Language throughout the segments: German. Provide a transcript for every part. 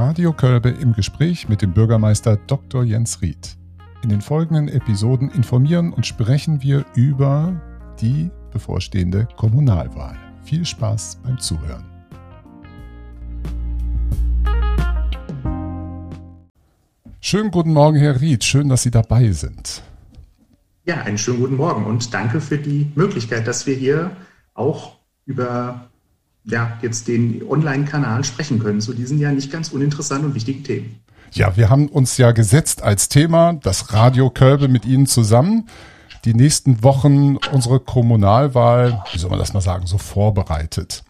Radio Kölbe im Gespräch mit dem Bürgermeister Dr. Jens Ried. In den folgenden Episoden informieren und sprechen wir über die bevorstehende Kommunalwahl. Viel Spaß beim Zuhören. Schönen guten Morgen, Herr Ried. Schön, dass Sie dabei sind. Ja, einen schönen guten Morgen und danke für die Möglichkeit, dass wir hier auch über ja, jetzt den Online-Kanal sprechen können zu diesen ja nicht ganz uninteressanten und wichtigen Themen. Ja, wir haben uns ja gesetzt als Thema das Radio Kölbe mit Ihnen zusammen. Die nächsten Wochen unsere Kommunalwahl, wie soll man das mal sagen, so vorbereitet.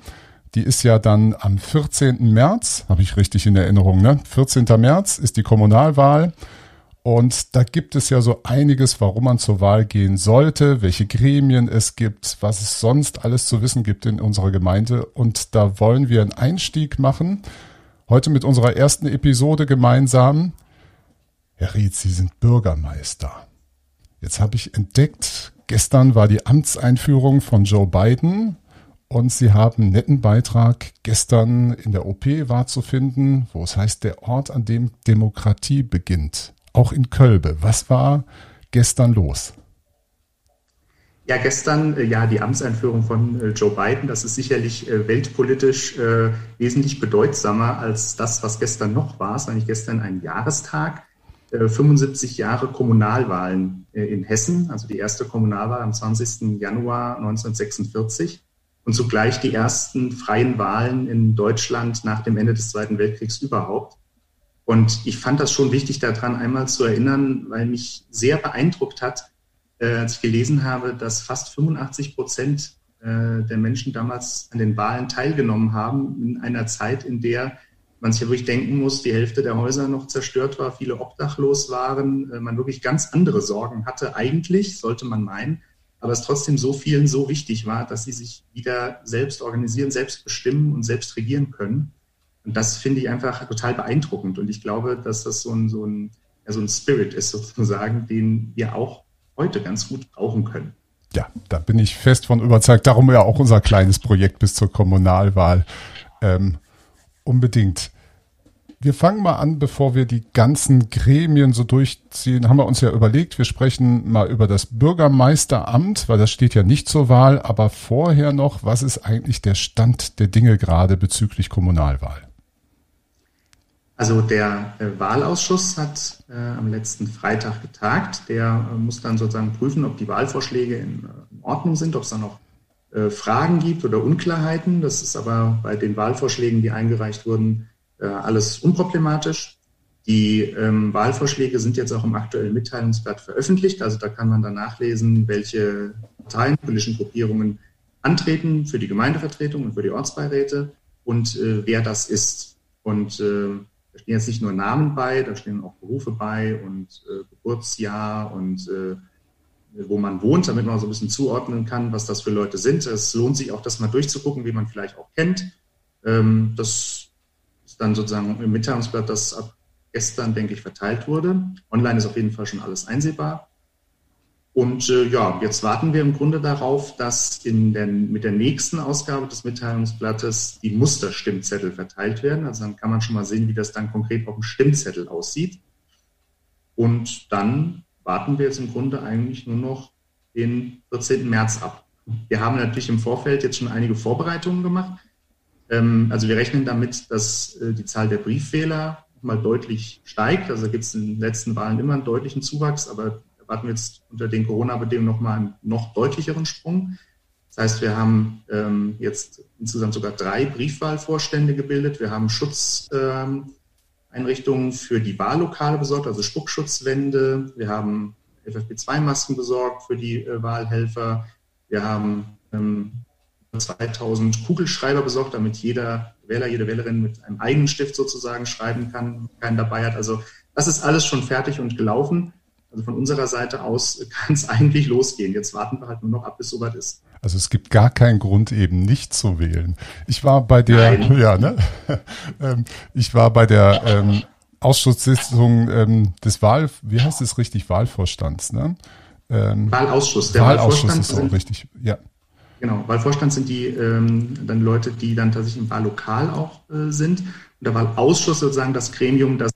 Die ist ja dann am 14. März, habe ich richtig in Erinnerung, ne? 14. März ist die Kommunalwahl. Und da gibt es ja so einiges, warum man zur Wahl gehen sollte, welche Gremien es gibt, was es sonst alles zu wissen gibt in unserer Gemeinde. Und da wollen wir einen Einstieg machen. Heute mit unserer ersten Episode gemeinsam. Herr Ried, Sie sind Bürgermeister. Jetzt habe ich entdeckt, gestern war die Amtseinführung von Joe Biden und Sie haben einen netten Beitrag gestern in der OP war zu finden, wo es heißt, der Ort, an dem Demokratie beginnt auch in Kölbe. Was war gestern los? Ja, gestern, äh, ja, die Amtseinführung von äh, Joe Biden, das ist sicherlich äh, weltpolitisch wesentlich bedeutsamer als das, was gestern noch war. Es war nicht gestern ein Jahrestag, 75 Jahre Kommunalwahlen in Hessen, also die erste Kommunalwahl am 20. Januar 1946 und zugleich die ersten freien Wahlen in Deutschland nach dem Ende des Zweiten Weltkriegs überhaupt. Und ich fand das schon wichtig, daran einmal zu erinnern, weil mich sehr beeindruckt hat, äh, als ich gelesen habe, dass fast 85 Prozent äh, der Menschen damals an den Wahlen teilgenommen haben, in einer Zeit, in der man sich ja wirklich denken muss, die Hälfte der Häuser noch zerstört war, viele obdachlos waren, äh, man wirklich ganz andere Sorgen hatte, eigentlich, sollte man meinen, aber es trotzdem so vielen so wichtig war, dass sie sich wieder selbst organisieren, selbst bestimmen und selbst regieren können. Und das finde ich einfach total beeindruckend. Und ich glaube, dass das so ein, so ein, ja, so ein Spirit ist sozusagen, den wir auch heute ganz gut brauchen können. Ja, da bin ich fest von überzeugt. Darum ja auch unser kleines Projekt bis zur Kommunalwahl. Ähm, unbedingt. Wir fangen mal an, bevor wir die ganzen Gremien so durchziehen, haben wir uns ja überlegt, wir sprechen mal über das Bürgermeisteramt, weil das steht ja nicht zur Wahl, aber vorher noch, was ist eigentlich der Stand der Dinge gerade bezüglich Kommunalwahl? Also der äh, Wahlausschuss hat äh, am letzten Freitag getagt. Der äh, muss dann sozusagen prüfen, ob die Wahlvorschläge in, äh, in Ordnung sind, ob es da noch äh, Fragen gibt oder Unklarheiten. Das ist aber bei den Wahlvorschlägen, die eingereicht wurden, äh, alles unproblematisch. Die ähm, Wahlvorschläge sind jetzt auch im aktuellen Mitteilungsblatt veröffentlicht. Also da kann man dann nachlesen, welche Parteien, politischen Gruppierungen antreten für die Gemeindevertretung und für die Ortsbeiräte und wer das ist. Und da stehen jetzt nicht nur Namen bei, da stehen auch Berufe bei und äh, Geburtsjahr und äh, wo man wohnt, damit man so ein bisschen zuordnen kann, was das für Leute sind. Es lohnt sich auch, das mal durchzugucken, wie man vielleicht auch kennt. Ähm, das ist dann sozusagen im Mitteilungsblatt, das ab gestern, denke ich, verteilt wurde. Online ist auf jeden Fall schon alles einsehbar. Und äh, ja, jetzt warten wir im Grunde darauf, dass in der, mit der nächsten Ausgabe des Mitteilungsblattes die Musterstimmzettel verteilt werden. Also dann kann man schon mal sehen, wie das dann konkret auf dem Stimmzettel aussieht. Und dann warten wir jetzt im Grunde eigentlich nur noch den 14. März ab. Wir haben natürlich im Vorfeld jetzt schon einige Vorbereitungen gemacht. Ähm, also wir rechnen damit, dass äh, die Zahl der Briefwähler mal deutlich steigt. Also gibt es in den letzten Wahlen immer einen deutlichen Zuwachs, aber erwarten wir jetzt unter den Corona-Bedingungen nochmal einen noch deutlicheren Sprung. Das heißt, wir haben ähm, jetzt insgesamt sogar drei Briefwahlvorstände gebildet. Wir haben Schutzeinrichtungen ähm, für die Wahllokale besorgt, also Spuckschutzwände. Wir haben FFP2-Masken besorgt für die äh, Wahlhelfer. Wir haben ähm, 2000 Kugelschreiber besorgt, damit jeder Wähler, jede Wählerin mit einem eigenen Stift sozusagen schreiben kann, keinen dabei hat. Also das ist alles schon fertig und gelaufen. Also von unserer Seite aus kann es eigentlich losgehen. Jetzt warten wir halt nur noch ab, bis soweit ist. Also es gibt gar keinen Grund, eben nicht zu wählen. Ich war bei der, Nein. ja, ne? Ähm, ich war bei der ähm, Ausschusssitzung ähm, des Wahl, wie heißt es richtig, Wahlvorstands, ne? Ähm, Wahlausschuss. Der Wahlausschuss ist auch richtig, ja. genau. Wahlvorstand sind die ähm, dann Leute, die dann tatsächlich im Wahllokal auch äh, sind. Und der Wahlausschuss sozusagen das Gremium, das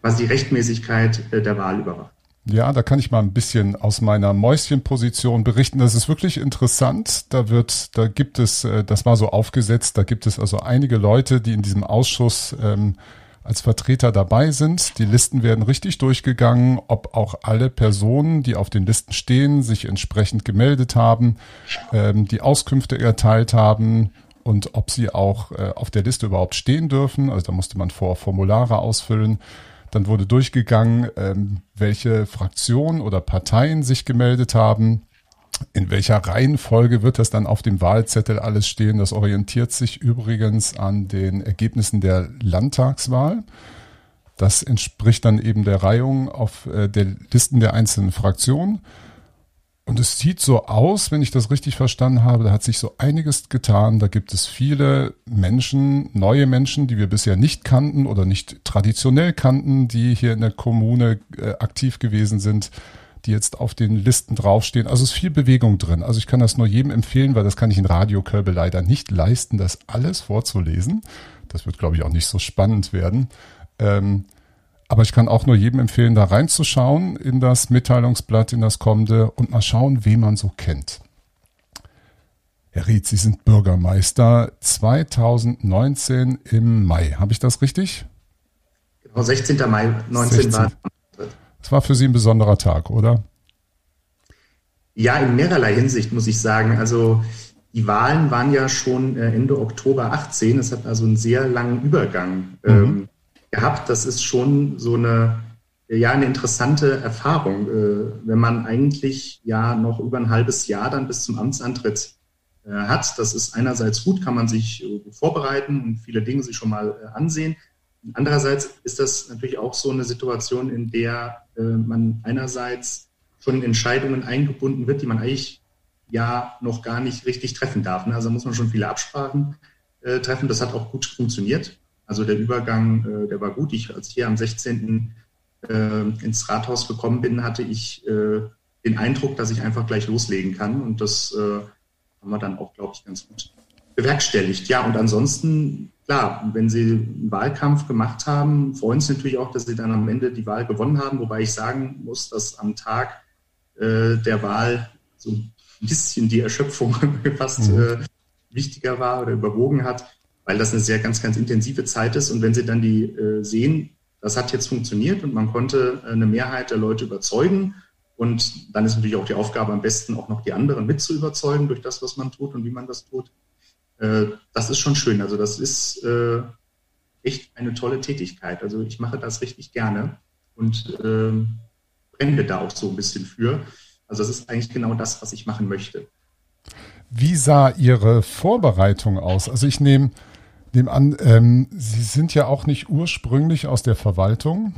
quasi die Rechtmäßigkeit äh, der Wahl überwacht. Ja, da kann ich mal ein bisschen aus meiner Mäuschenposition berichten. Das ist wirklich interessant. Da wird, da gibt es, äh, das war so aufgesetzt, da gibt es also einige Leute, die in diesem Ausschuss ähm, als Vertreter dabei sind. Die Listen werden richtig durchgegangen, ob auch alle Personen, die auf den Listen stehen, sich entsprechend gemeldet haben, ähm, die Auskünfte erteilt haben und ob sie auch äh, auf der Liste überhaupt stehen dürfen. Also da musste man vor Formulare ausfüllen. Dann wurde durchgegangen, ähm, welche Fraktionen oder Parteien sich gemeldet haben. In welcher Reihenfolge wird das dann auf dem Wahlzettel alles stehen? Das orientiert sich übrigens an den Ergebnissen der Landtagswahl. Das entspricht dann eben der Reihung auf äh, der Listen der einzelnen Fraktionen. Und es sieht so aus, wenn ich das richtig verstanden habe, da hat sich so einiges getan. Da gibt es viele Menschen, neue Menschen, die wir bisher nicht kannten oder nicht traditionell kannten, die hier in der Kommune äh, aktiv gewesen sind, die jetzt auf den Listen draufstehen. Also es ist viel Bewegung drin. Also ich kann das nur jedem empfehlen, weil das kann ich in Radiokörbe leider nicht leisten, das alles vorzulesen. Das wird, glaube ich, auch nicht so spannend werden. Ähm, aber ich kann auch nur jedem empfehlen, da reinzuschauen in das Mitteilungsblatt, in das kommende und mal schauen, wen man so kennt. Herr Ried, Sie sind Bürgermeister 2019 im Mai. Habe ich das richtig? Genau, 16. Mai 19 16. war. Das war für Sie ein besonderer Tag, oder? Ja, in mehrerlei Hinsicht muss ich sagen. Also die Wahlen waren ja schon äh, Ende Oktober 18. Es hat also einen sehr langen Übergang. Mhm. Ähm, gehabt. Das ist schon so eine, ja, eine interessante Erfahrung, äh, wenn man eigentlich ja noch über ein halbes Jahr dann bis zum Amtsantritt äh, hat. Das ist einerseits gut, kann man sich äh, vorbereiten und viele Dinge sich schon mal ansehen. Andererseits ist das natürlich auch so eine Situation, in der man einerseits schon in Entscheidungen eingebunden wird, die man eigentlich ja noch gar nicht richtig treffen darf. Ne? Also muss man schon viele Absprachen treffen. Das hat auch gut funktioniert. Also der Übergang, äh, der war gut. Ich, als ich hier am 16. Äh, ins Rathaus gekommen bin, hatte ich äh, den Eindruck, dass ich einfach gleich loslegen kann. Und das haben wir dann auch, glaube ich, ganz gut bewerkstelligt. Ja, und ansonsten, klar, wenn Sie einen Wahlkampf gemacht haben, freuen Sie natürlich auch, dass Sie dann am Ende die Wahl gewonnen haben. Wobei ich sagen muss, dass am Tag der Wahl so ein bisschen die Erschöpfung fast mhm. äh, wichtiger war oder überwogen hat weil das eine sehr ganz, ganz intensive Zeit ist. Und wenn Sie dann die äh, sehen, das hat jetzt funktioniert und man konnte äh, eine Mehrheit der Leute überzeugen. Und dann ist natürlich auch die Aufgabe, am besten auch noch die anderen mit zu überzeugen durch das, was man tut und wie man das tut. Äh, das ist schon schön. Also das ist äh, echt eine tolle Tätigkeit. Also ich mache das richtig gerne und äh, brenne da auch so ein bisschen für. Also das ist eigentlich genau das, was ich machen möchte. Wie sah Ihre Vorbereitung aus? Also ich nehme nehme an, ähm, Sie sind ja auch nicht ursprünglich aus der Verwaltung.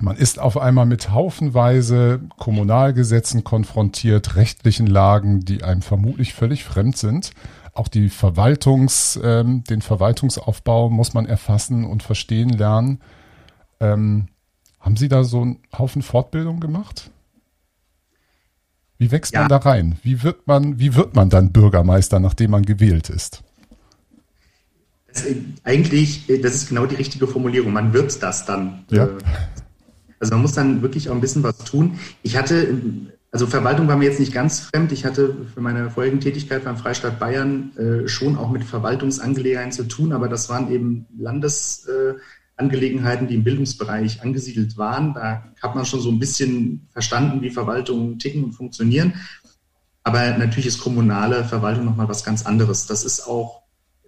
Man ist auf einmal mit haufenweise Kommunalgesetzen konfrontiert, rechtlichen Lagen, die einem vermutlich völlig fremd sind. Auch die Verwaltungs, ähm, den Verwaltungsaufbau muss man erfassen und verstehen lernen. Ähm, haben Sie da so einen Haufen Fortbildung gemacht? Wie wächst ja. man da rein? Wie wird man, wie wird man dann Bürgermeister, nachdem man gewählt ist? Das, eigentlich, äh, das ist genau die richtige Formulierung. Man wird das dann. Ja. Äh, also man muss dann wirklich auch ein bisschen was tun. Ich hatte, also Verwaltung war mir jetzt nicht ganz fremd. Ich hatte für meine vorigen Tätigkeit beim Freistaat Bayern äh, schon auch mit Verwaltungsangelegenheiten zu tun, aber das waren eben Landesangelegenheiten, die im Bildungsbereich angesiedelt waren. Da hat man schon so ein bisschen verstanden, wie Verwaltungen ticken und funktionieren. Aber natürlich ist kommunale Verwaltung nochmal was ganz anderes. Das ist auch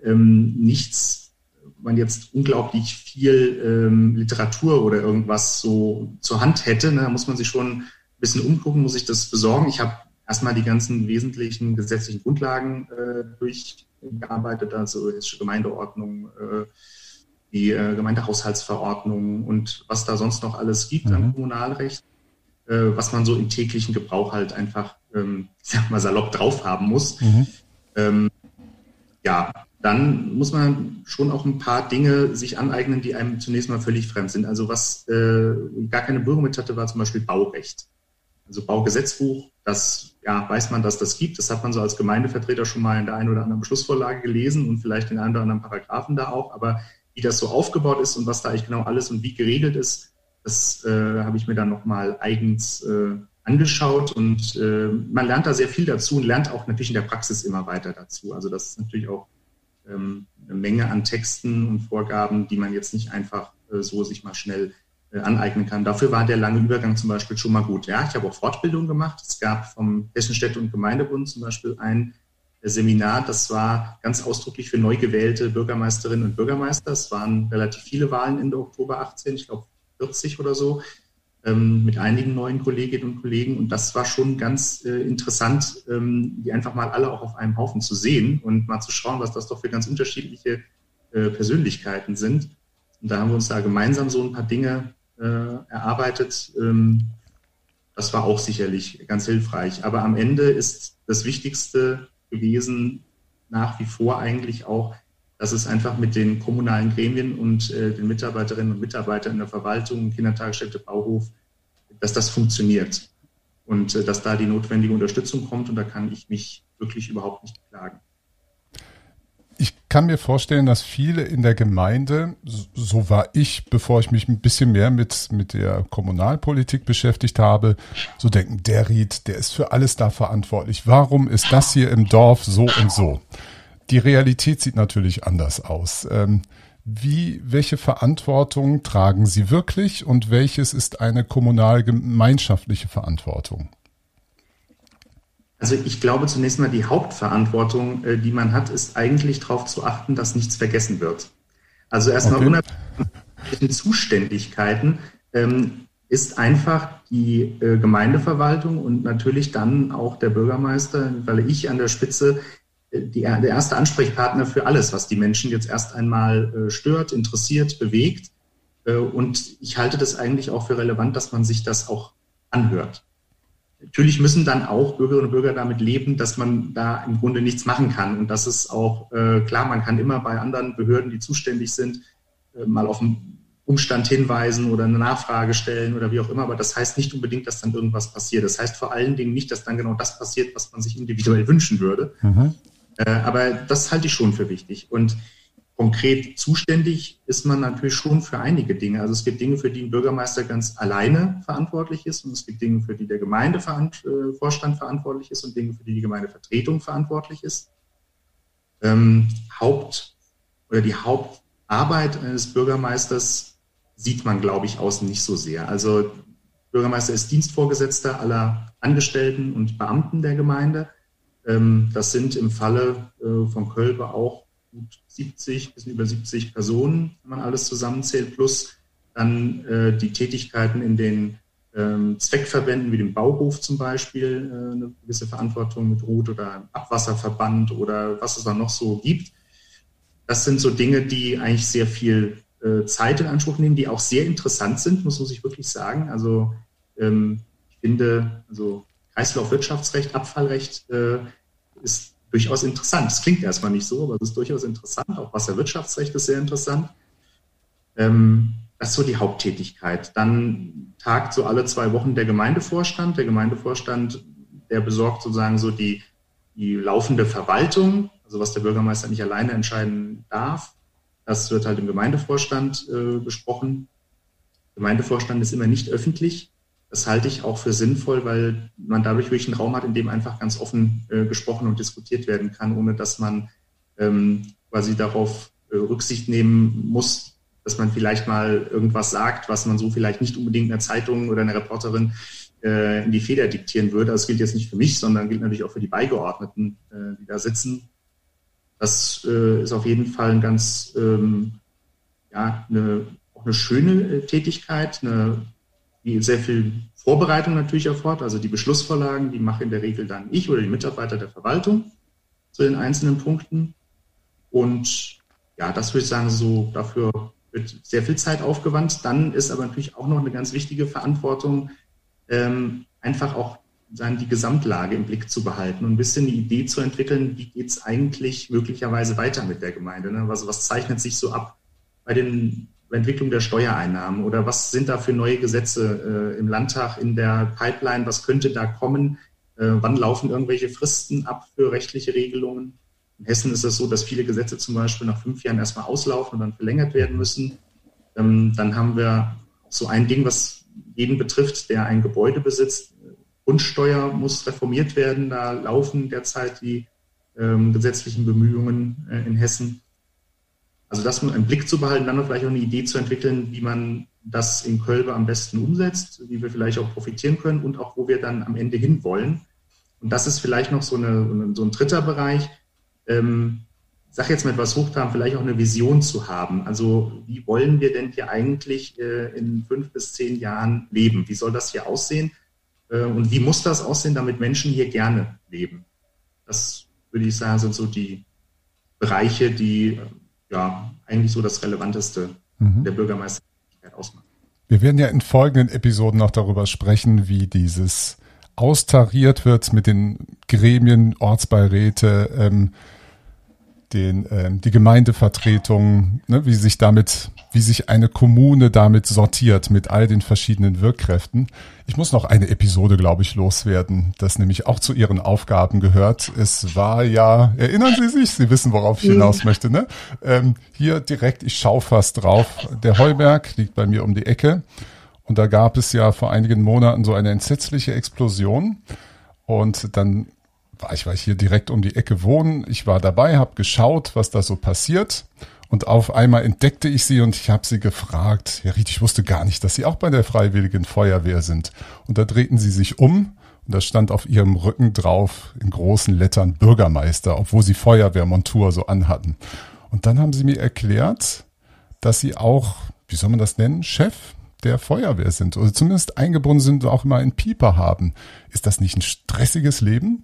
ähm, nichts, man jetzt unglaublich viel ähm, Literatur oder irgendwas so zur Hand hätte. Ne? Da muss man sich schon ein bisschen umgucken, muss ich das besorgen. Ich habe erstmal die ganzen wesentlichen gesetzlichen Grundlagen äh, durchgearbeitet, also hessische Gemeindeordnung, äh, die äh, Gemeindehaushaltsverordnung und was da sonst noch alles gibt mhm. an Kommunalrecht, äh, was man so im täglichen Gebrauch halt einfach, ähm, ich sag mal, salopp drauf haben muss. Mhm. Ähm, ja, dann muss man schon auch ein paar Dinge sich aneignen, die einem zunächst mal völlig fremd sind. Also was äh, gar keine Berührung mit hatte, war zum Beispiel Baurecht. Also Baugesetzbuch, das ja, weiß man, dass das gibt. Das hat man so als Gemeindevertreter schon mal in der einen oder anderen Beschlussvorlage gelesen und vielleicht in einen oder anderen Paragraphen da auch. Aber wie das so aufgebaut ist und was da eigentlich genau alles und wie geregelt ist, das äh, habe ich mir dann nochmal eigens äh, angeschaut und äh, man lernt da sehr viel dazu und lernt auch natürlich in der Praxis immer weiter dazu. Also das ist natürlich auch ähm, eine Menge an Texten und Vorgaben, die man jetzt nicht einfach äh, so sich mal schnell äh, aneignen kann. Dafür war der lange Übergang zum Beispiel schon mal gut. Ja, ich habe auch Fortbildung gemacht. Es gab vom Hessischen Städte- und Gemeindebund zum Beispiel ein äh, Seminar, das war ganz ausdrücklich für neu gewählte Bürgermeisterinnen und Bürgermeister. Es waren relativ viele Wahlen Ende Oktober 18, ich glaube 40 oder so ähm, mit einigen neuen Kolleginnen und Kollegen. Und das war schon ganz äh, interessant, ähm, die einfach mal alle auch auf einem Haufen zu sehen und mal zu schauen, was das doch für ganz unterschiedliche äh, Persönlichkeiten sind. Und da haben wir uns da gemeinsam so ein paar Dinge äh, erarbeitet. Ähm, das war auch sicherlich ganz hilfreich. Aber am Ende ist das Wichtigste gewesen, nach wie vor eigentlich auch, dass es einfach mit den kommunalen Gremien und äh, den Mitarbeiterinnen und Mitarbeitern in der Verwaltung, Kindertagesstätte, Bauhof, dass das funktioniert und äh, dass da die notwendige Unterstützung kommt. Und da kann ich mich wirklich überhaupt nicht klagen. Ich kann mir vorstellen, dass viele in der Gemeinde, so war ich, bevor ich mich ein bisschen mehr mit, mit der Kommunalpolitik beschäftigt habe, so denken, der Ried, der ist für alles da verantwortlich. Warum ist das hier im Dorf so und so? Die Realität sieht natürlich anders aus. Ähm, wie, welche Verantwortung tragen Sie wirklich und welches ist eine kommunal-gemeinschaftliche Verantwortung? Also ich glaube zunächst mal, die Hauptverantwortung, äh, die man hat, ist eigentlich darauf zu achten, dass nichts vergessen wird. Also erstmal okay. unabhängig Zuständigkeiten ähm, ist einfach die äh, Gemeindeverwaltung und natürlich dann auch der Bürgermeister, weil ich an der Spitze die, der erste Ansprechpartner für alles, was die Menschen jetzt erst einmal äh, stört, interessiert, bewegt. Äh, und ich halte das eigentlich auch für relevant, dass man sich das auch anhört. Natürlich müssen dann auch Bürgerinnen und Bürger damit leben, dass man da im Grunde nichts machen kann. Und das ist auch äh, klar, man kann immer bei anderen Behörden, die zuständig sind, mal auf einen Umstand hinweisen oder eine Nachfrage stellen oder wie auch immer. Aber das heißt nicht unbedingt, dass dann irgendwas passiert. Das heißt vor allen Dingen nicht, dass dann genau das passiert, was man sich individuell wünschen würde. Mhm. Äh, aber das halte ich schon für wichtig. Und konkret zuständig ist man natürlich schon für einige Dinge. Also es gibt Dinge, für die ein Bürgermeister ganz alleine verantwortlich ist und es gibt Dinge, für die der Gemeindevorstand äh, verantwortlich ist und Dinge, für die die Gemeindevertretung verantwortlich ist. Ähm, Haupt oder die Hauptarbeit eines Bürgermeisters sieht man, glaube ich, außen nicht so sehr. Also Bürgermeister ist Dienstvorgesetzter aller Angestellten und Beamten der Gemeinde. Ähm, das sind im Falle äh, von Kölbe auch gut 70, bis über 70 Personen, wenn man alles zusammenzählt, plus dann äh, die Tätigkeiten in den ähm, Zweckverbänden wie dem Bauhof zum Beispiel, äh, eine gewisse Verantwortung mit Rut oder Abwasserverband oder was es da noch so gibt. Das sind so Dinge, die eigentlich sehr viel Zeit in Anspruch nehmen, die auch sehr interessant sind, muss, muss ich wirklich sagen. Also ähm, ich finde, also Kreislaufwirtschaftsrecht, Abfallrecht äh, ist durchaus interessant. Es klingt erstmal nicht so, aber es ist durchaus interessant. Auch Wasserwirtschaftsrecht ist sehr interessant. Ähm, das ist so die Haupttätigkeit. Dann tagt so alle zwei Wochen der Gemeindevorstand. Der Gemeindevorstand, der besorgt sozusagen so die, die laufende Verwaltung, also was der Bürgermeister nicht alleine entscheiden darf. Das wird halt im Gemeindevorstand äh, besprochen. Gemeindevorstand ist immer nicht öffentlich. Das halte ich auch für sinnvoll, weil man dadurch wirklich einen Raum hat, in dem einfach ganz offen äh, gesprochen und diskutiert werden kann, ohne dass man ähm, quasi darauf äh, Rücksicht nehmen muss, dass man vielleicht mal irgendwas sagt, was man so vielleicht nicht unbedingt einer Zeitung oder einer Reporterin äh, in die Feder diktieren würde. Das gilt jetzt nicht für mich, sondern gilt natürlich auch für die Beigeordneten, äh, die da sitzen. Das äh, ist auf jeden Fall ein ganz, ähm, ja, eine, auch eine schöne äh, Tätigkeit, eine die sehr viel Vorbereitung natürlich erfordert. Also die Beschlussvorlagen, die mache in der Regel dann ich oder die Mitarbeiter der Verwaltung zu den einzelnen Punkten. Und ja, das würde ich sagen, so dafür wird sehr viel Zeit aufgewandt. Dann ist aber natürlich auch noch eine ganz wichtige Verantwortung, ähm, einfach auch sagen, die Gesamtlage im Blick zu behalten und ein bisschen die Idee zu entwickeln, wie geht es eigentlich möglicherweise weiter mit der Gemeinde. Ne? Also was zeichnet sich so ab? Bei den Entwicklung der Steuereinnahmen oder was sind da für neue Gesetze äh, im Landtag in der Pipeline, was könnte da kommen, äh, wann laufen irgendwelche Fristen ab für rechtliche Regelungen. In Hessen ist es so, dass viele Gesetze zum Beispiel nach fünf Jahren erstmal auslaufen und dann verlängert werden müssen. Ähm, dann haben wir so ein Ding, was jeden betrifft, der ein Gebäude besitzt. Grundsteuer muss reformiert werden. Da laufen derzeit die ähm, gesetzlichen Bemühungen äh, in Hessen. Also das einen Blick zu behalten, dann vielleicht auch eine Idee zu entwickeln, wie man das in Kölbe am besten umsetzt, wie wir vielleicht auch profitieren können und auch wo wir dann am Ende hinwollen. Und das ist vielleicht noch so, eine, so ein dritter Bereich. Ähm, sage jetzt mal etwas Hochtraben, vielleicht auch eine Vision zu haben. Also wie wollen wir denn hier eigentlich äh, in fünf bis zehn Jahren leben? Wie soll das hier aussehen? Äh, und wie muss das aussehen, damit Menschen hier gerne leben? Das würde ich sagen, sind so die Bereiche, die ja eigentlich so das Relevanteste mhm. der Bürgermeistertätigkeit ausmachen. Wir werden ja in folgenden Episoden noch darüber sprechen, wie dieses austariert wird mit den Gremien, Ortsbeiräte, ähm, den, ähm, die Gemeindevertretung, ne, wie sich damit, wie sich eine Kommune damit sortiert mit all den verschiedenen Wirkkräften. Ich muss noch eine Episode, glaube ich, loswerden, das nämlich auch zu Ihren Aufgaben gehört. Es war ja, erinnern Sie sich, Sie wissen, worauf ich hinaus möchte, ne? Ähm, hier direkt, ich schaue fast drauf. Der Heuberg liegt bei mir um die Ecke. Und da gab es ja vor einigen Monaten so eine entsetzliche Explosion. Und dann war ich, war ich hier direkt um die Ecke wohnen. Ich war dabei, habe geschaut, was da so passiert. Und auf einmal entdeckte ich sie und ich habe sie gefragt, ja, Riet, ich wusste gar nicht, dass Sie auch bei der Freiwilligen Feuerwehr sind. Und da drehten sie sich um und da stand auf ihrem Rücken drauf in großen Lettern Bürgermeister, obwohl sie Feuerwehrmontur so anhatten. Und dann haben sie mir erklärt, dass sie auch, wie soll man das nennen, Chef der Feuerwehr sind oder zumindest eingebunden sind und auch immer einen Pieper haben. Ist das nicht ein stressiges Leben?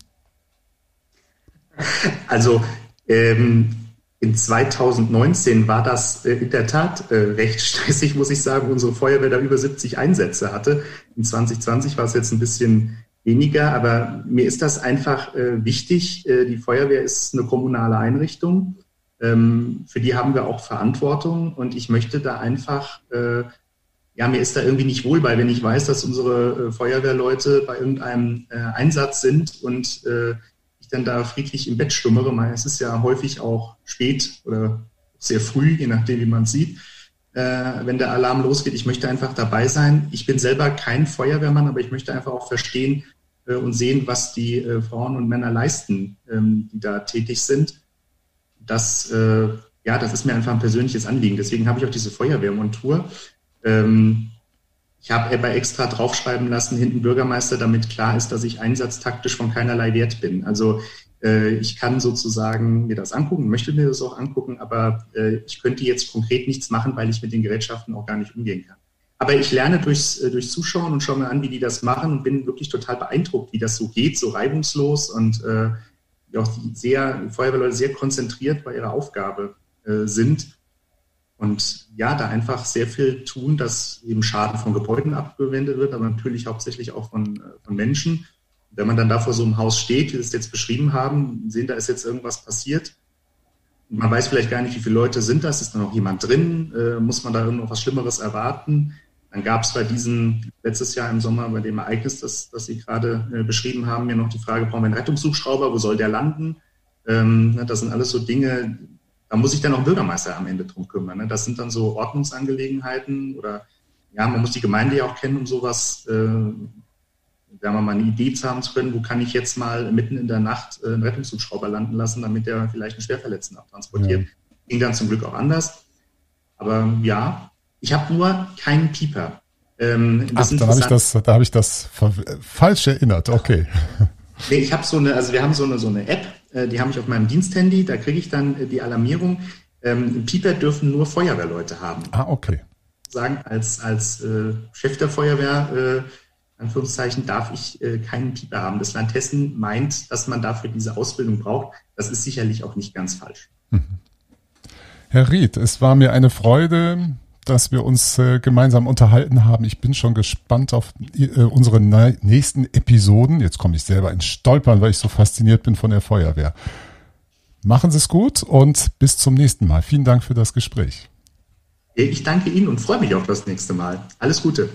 Also ähm, in 2019 war das äh, in der Tat äh, recht stressig, muss ich sagen. Unsere Feuerwehr da über 70 Einsätze hatte. In 2020 war es jetzt ein bisschen weniger, aber mir ist das einfach äh, wichtig. Die Feuerwehr ist eine kommunale Einrichtung. Ähm, für die haben wir auch Verantwortung und ich möchte da einfach, ja, mir ist da irgendwie nicht wohl bei, wenn ich weiß, dass unsere Feuerwehrleute bei irgendeinem Einsatz sind und dann da friedlich im Bett stummere. Es ist ja häufig auch spät oder sehr früh, je nachdem, wie man es sieht, äh, wenn der Alarm losgeht. Ich möchte einfach dabei sein. Ich bin selber kein Feuerwehrmann, aber ich möchte einfach auch verstehen äh, und sehen, was die äh, Frauen und Männer leisten, ähm, die da tätig sind. Das, äh, ja, das ist mir einfach ein persönliches Anliegen. Deswegen habe ich auch diese Feuerwehrmontur. Ähm, ich habe aber extra draufschreiben lassen, hinten Bürgermeister, damit klar ist, dass ich einsatztaktisch von keinerlei Wert bin. Also äh, ich kann sozusagen mir das angucken, möchte mir das auch angucken, aber äh, ich könnte jetzt konkret nichts machen, weil ich mit den Gerätschaften auch gar nicht umgehen kann. Aber ich lerne durchs, äh, durchs Zuschauen und schaue mir an, wie die das machen und bin wirklich total beeindruckt, wie das so geht, so reibungslos und äh, auch sehr, Feuerwehrleute sehr konzentriert bei ihrer Aufgabe äh, sind. Und ja, da einfach sehr viel tun, dass eben Schaden von Gebäuden abgewendet wird, aber natürlich hauptsächlich auch von, äh, von Menschen. Wenn man dann da vor so einem Haus steht, wie wir es jetzt beschrieben haben, sehen, da ist jetzt irgendwas passiert. Man weiß vielleicht gar nicht, wie viele Leute sind das, ist da noch jemand drin, äh, muss man da irgendwas Schlimmeres erwarten. Dann gab es bei diesem, letztes Jahr im Sommer, bei dem Ereignis, das, das Sie gerade äh, beschrieben haben, mir noch die Frage, brauchen wir einen Rettungshubschrauber, wo soll der landen? Ähm, das sind alles so Dinge, da muss sich dann auch Bürgermeister am Ende drum kümmern. Ne? Das sind dann so Ordnungsangelegenheiten oder ja, man muss die Gemeinde ja auch kennen, um sowas, äh, wir mal, eine Idee zu haben zu können, wo kann ich jetzt mal mitten in der Nacht äh, einen Rettungshubschrauber landen lassen, damit der vielleicht einen Schwerverletzten abtransportiert. Ja. Ging dann zum Glück auch anders. Aber ja, ich habe nur keinen Pieper. Ähm, Ach, da habe ich das, da habe ich das falsch erinnert. Okay. Nee, ich habe so eine, also wir haben so eine so eine App, die habe ich auf meinem Diensthandy, da kriege ich dann äh, die Alarmierung. Ähm, Pieper dürfen nur Feuerwehrleute haben. Ah, okay. Sagen, als, als äh, Chef der Feuerwehr, äh, Anführungszeichen, darf ich äh, keinen Pieper haben. Das Land Hessen meint, dass man dafür diese Ausbildung braucht. Das ist sicherlich auch nicht ganz falsch. Mhm. Herr Ried, es war mir eine Freude, dass wir uns äh, gemeinsam unterhalten haben. Ich bin schon gespannt auf äh, unsere nächsten Episoden. Jetzt komme ich selber ins Stolpern, weil ich so fasziniert bin von der Feuerwehr. Machen Sie es gut und bis zum nächsten Mal. Vielen Dank für das Gespräch. Ich danke Ihnen und freue mich auf das nächste Mal. Alles Gute.